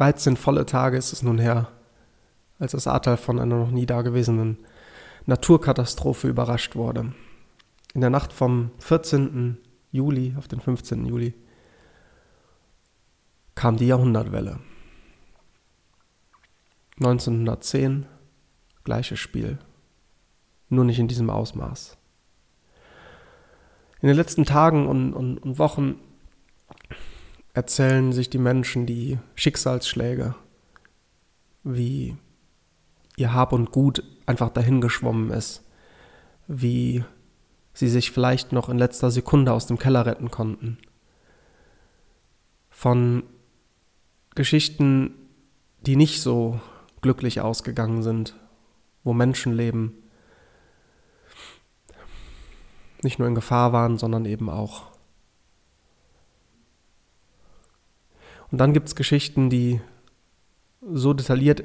13 volle Tage ist es nun her, als das Ahrtal von einer noch nie dagewesenen Naturkatastrophe überrascht wurde. In der Nacht vom 14. Juli auf den 15. Juli kam die Jahrhundertwelle. 1910, gleiches Spiel, nur nicht in diesem Ausmaß. In den letzten Tagen und, und, und Wochen erzählen sich die Menschen die Schicksalsschläge, wie ihr Hab und Gut einfach dahingeschwommen ist, wie sie sich vielleicht noch in letzter Sekunde aus dem Keller retten konnten. Von Geschichten, die nicht so glücklich ausgegangen sind, wo Menschenleben nicht nur in Gefahr waren, sondern eben auch. Und dann gibt es Geschichten, die so detailliert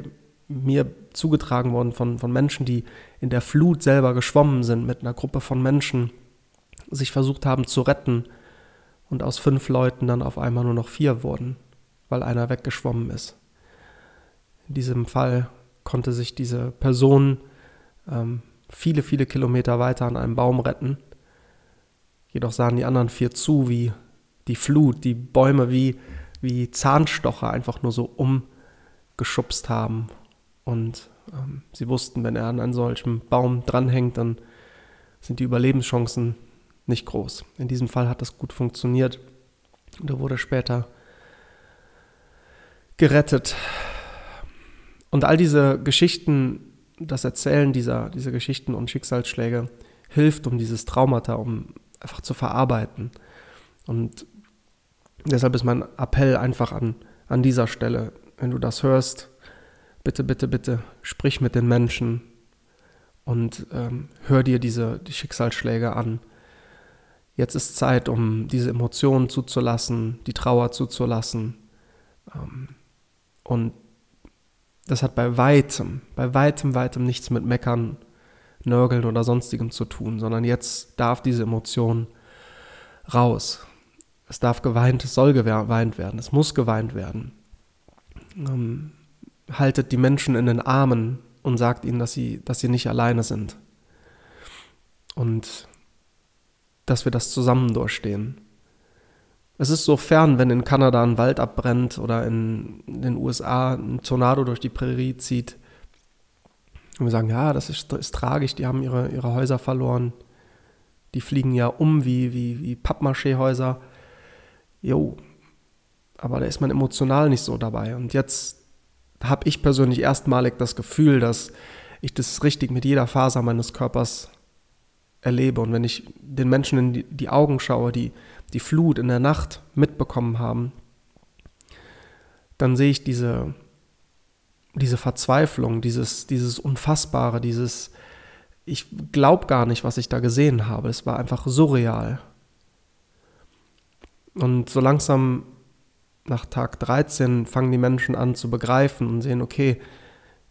mir zugetragen wurden von, von Menschen, die in der Flut selber geschwommen sind mit einer Gruppe von Menschen, sich versucht haben zu retten und aus fünf Leuten dann auf einmal nur noch vier wurden, weil einer weggeschwommen ist. In diesem Fall konnte sich diese Person ähm, viele, viele Kilometer weiter an einem Baum retten. Jedoch sahen die anderen vier zu, wie die Flut, die Bäume wie, wie Zahnstocher einfach nur so umgeschubst haben und ähm, sie wussten, wenn er an einem solchen Baum dranhängt, dann sind die Überlebenschancen nicht groß. In diesem Fall hat das gut funktioniert und er wurde später gerettet. Und all diese Geschichten, das Erzählen dieser, dieser Geschichten und Schicksalsschläge hilft, um dieses Traumata, um einfach zu verarbeiten. Und deshalb ist mein Appell einfach an, an dieser Stelle, wenn du das hörst, bitte, bitte, bitte, sprich mit den Menschen und ähm, hör dir diese die Schicksalsschläge an. Jetzt ist Zeit, um diese Emotionen zuzulassen, die Trauer zuzulassen. Ähm, und das hat bei weitem, bei weitem, weitem nichts mit Meckern, Nörgeln oder sonstigem zu tun, sondern jetzt darf diese Emotion raus. Es darf geweint, es soll geweint werden, es muss geweint werden. Ähm, haltet die Menschen in den Armen und sagt ihnen, dass sie, dass sie nicht alleine sind. Und dass wir das zusammen durchstehen. Es ist so fern, wenn in Kanada ein Wald abbrennt oder in den USA ein Tornado durch die Prärie zieht. Und wir sagen, ja, das ist, ist tragisch, die haben ihre, ihre Häuser verloren. Die fliegen ja um wie, wie, wie Pappmaché-Häuser. Jo, aber da ist man emotional nicht so dabei. Und jetzt habe ich persönlich erstmalig das Gefühl, dass ich das richtig mit jeder Faser meines Körpers erlebe. Und wenn ich den Menschen in die, Augen schaue, die die Flut in der Nacht mitbekommen haben, dann sehe ich diese, diese Verzweiflung, dieses, dieses Unfassbare, dieses, ich glaube gar nicht, was ich da gesehen habe. Es war einfach surreal. Und so langsam nach Tag 13 fangen die Menschen an zu begreifen und sehen, okay,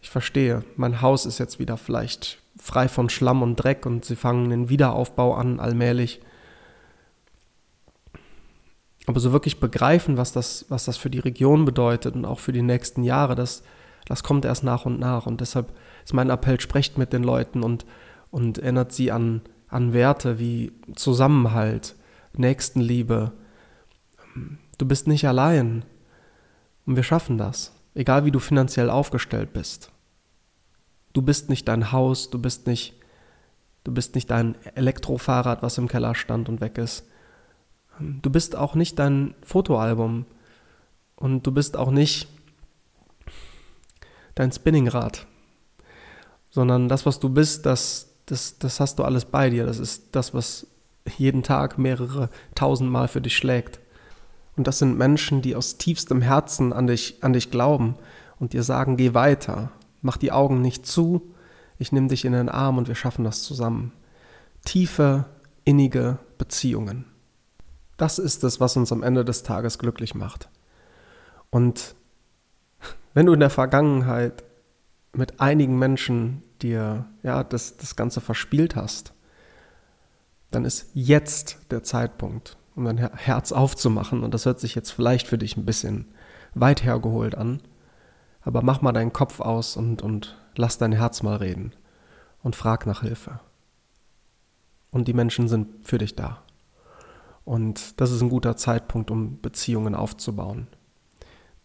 ich verstehe, mein Haus ist jetzt wieder vielleicht frei von Schlamm und Dreck und sie fangen den Wiederaufbau an, allmählich. Aber so wirklich begreifen, was das, was das für die Region bedeutet und auch für die nächsten Jahre, das, das kommt erst nach und nach. Und deshalb ist mein Appell, sprecht mit den Leuten und, und erinnert sie an, an Werte wie Zusammenhalt, Nächstenliebe, Du bist nicht allein. Und wir schaffen das, egal wie du finanziell aufgestellt bist. Du bist nicht dein Haus, du bist nicht, du bist nicht dein Elektrofahrrad, was im Keller stand und weg ist. Du bist auch nicht dein Fotoalbum und du bist auch nicht dein Spinningrad, sondern das, was du bist, das, das, das hast du alles bei dir. Das ist das, was jeden Tag mehrere tausend Mal für dich schlägt. Und das sind Menschen, die aus tiefstem Herzen an dich, an dich glauben und dir sagen, geh weiter, mach die Augen nicht zu, ich nehme dich in den Arm und wir schaffen das zusammen. Tiefe, innige Beziehungen. Das ist es, was uns am Ende des Tages glücklich macht. Und wenn du in der Vergangenheit mit einigen Menschen dir ja, das, das Ganze verspielt hast, dann ist jetzt der Zeitpunkt, um dein Herz aufzumachen. Und das hört sich jetzt vielleicht für dich ein bisschen weit hergeholt an. Aber mach mal deinen Kopf aus und, und lass dein Herz mal reden und frag nach Hilfe. Und die Menschen sind für dich da. Und das ist ein guter Zeitpunkt, um Beziehungen aufzubauen.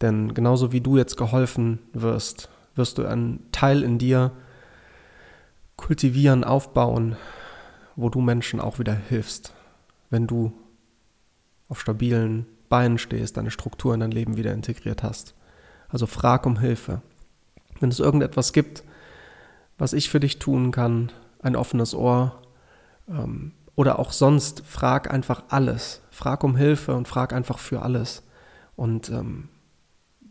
Denn genauso wie du jetzt geholfen wirst, wirst du einen Teil in dir kultivieren, aufbauen, wo du Menschen auch wieder hilfst, wenn du auf stabilen Beinen stehst, deine Struktur in dein Leben wieder integriert hast. Also frag um Hilfe. Wenn es irgendetwas gibt, was ich für dich tun kann, ein offenes Ohr ähm, oder auch sonst, frag einfach alles. Frag um Hilfe und frag einfach für alles. Und ähm,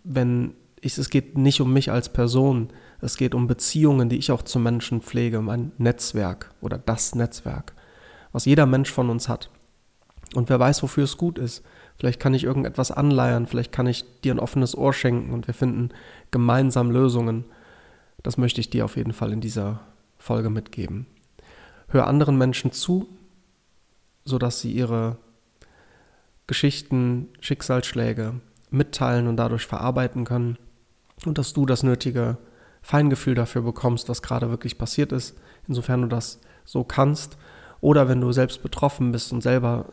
wenn ich, es geht nicht um mich als Person, es geht um Beziehungen, die ich auch zu Menschen pflege, mein Netzwerk oder das Netzwerk, was jeder Mensch von uns hat. Und wer weiß, wofür es gut ist. Vielleicht kann ich irgendetwas anleiern, vielleicht kann ich dir ein offenes Ohr schenken und wir finden gemeinsam Lösungen. Das möchte ich dir auf jeden Fall in dieser Folge mitgeben. Hör anderen Menschen zu, sodass sie ihre Geschichten, Schicksalsschläge mitteilen und dadurch verarbeiten können und dass du das nötige Feingefühl dafür bekommst, was gerade wirklich passiert ist, insofern du das so kannst. Oder wenn du selbst betroffen bist und selber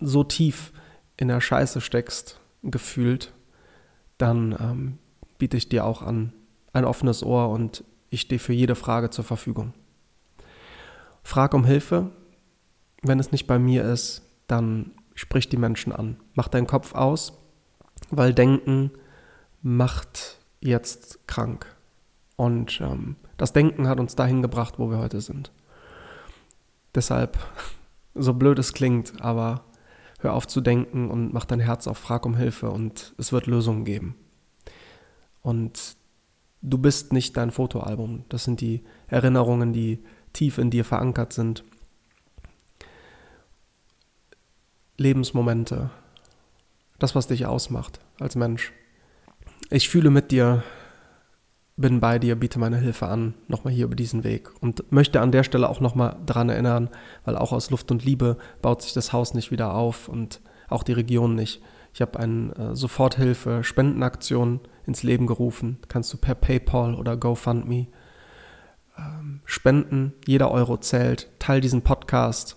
so tief in der Scheiße steckst, gefühlt, dann ähm, biete ich dir auch an ein offenes Ohr und ich stehe für jede Frage zur Verfügung. Frag um Hilfe. Wenn es nicht bei mir ist, dann sprich die Menschen an. Mach deinen Kopf aus, weil Denken macht jetzt krank. Und ähm, das Denken hat uns dahin gebracht, wo wir heute sind. Deshalb, so blöd es klingt, aber hör auf zu denken und mach dein Herz auf, frag um Hilfe und es wird Lösungen geben. Und du bist nicht dein Fotoalbum. Das sind die Erinnerungen, die tief in dir verankert sind. Lebensmomente. Das, was dich ausmacht als Mensch. Ich fühle mit dir, bin bei dir, biete meine Hilfe an, nochmal hier über diesen Weg und möchte an der Stelle auch nochmal daran erinnern, weil auch aus Luft und Liebe baut sich das Haus nicht wieder auf und auch die Region nicht. Ich habe eine äh, Soforthilfe, Spendenaktion ins Leben gerufen. Kannst du per PayPal oder GoFundMe ähm, spenden. Jeder Euro zählt. Teil diesen Podcast,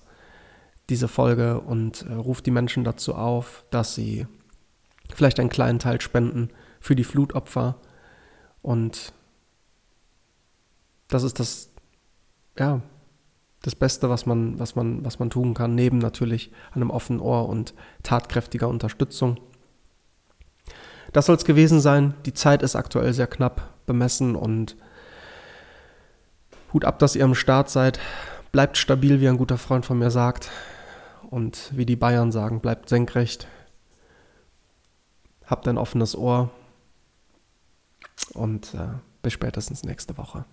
diese Folge und äh, ruf die Menschen dazu auf, dass sie vielleicht einen kleinen Teil spenden für die Flutopfer. Und das ist das, ja, das Beste, was man, was man, was man tun kann, neben natürlich einem offenen Ohr und tatkräftiger Unterstützung. Das soll es gewesen sein. Die Zeit ist aktuell sehr knapp bemessen und Hut ab, dass ihr am Start seid. Bleibt stabil, wie ein guter Freund von mir sagt. Und wie die Bayern sagen, bleibt senkrecht. Habt ein offenes Ohr und äh, bis spätestens nächste Woche.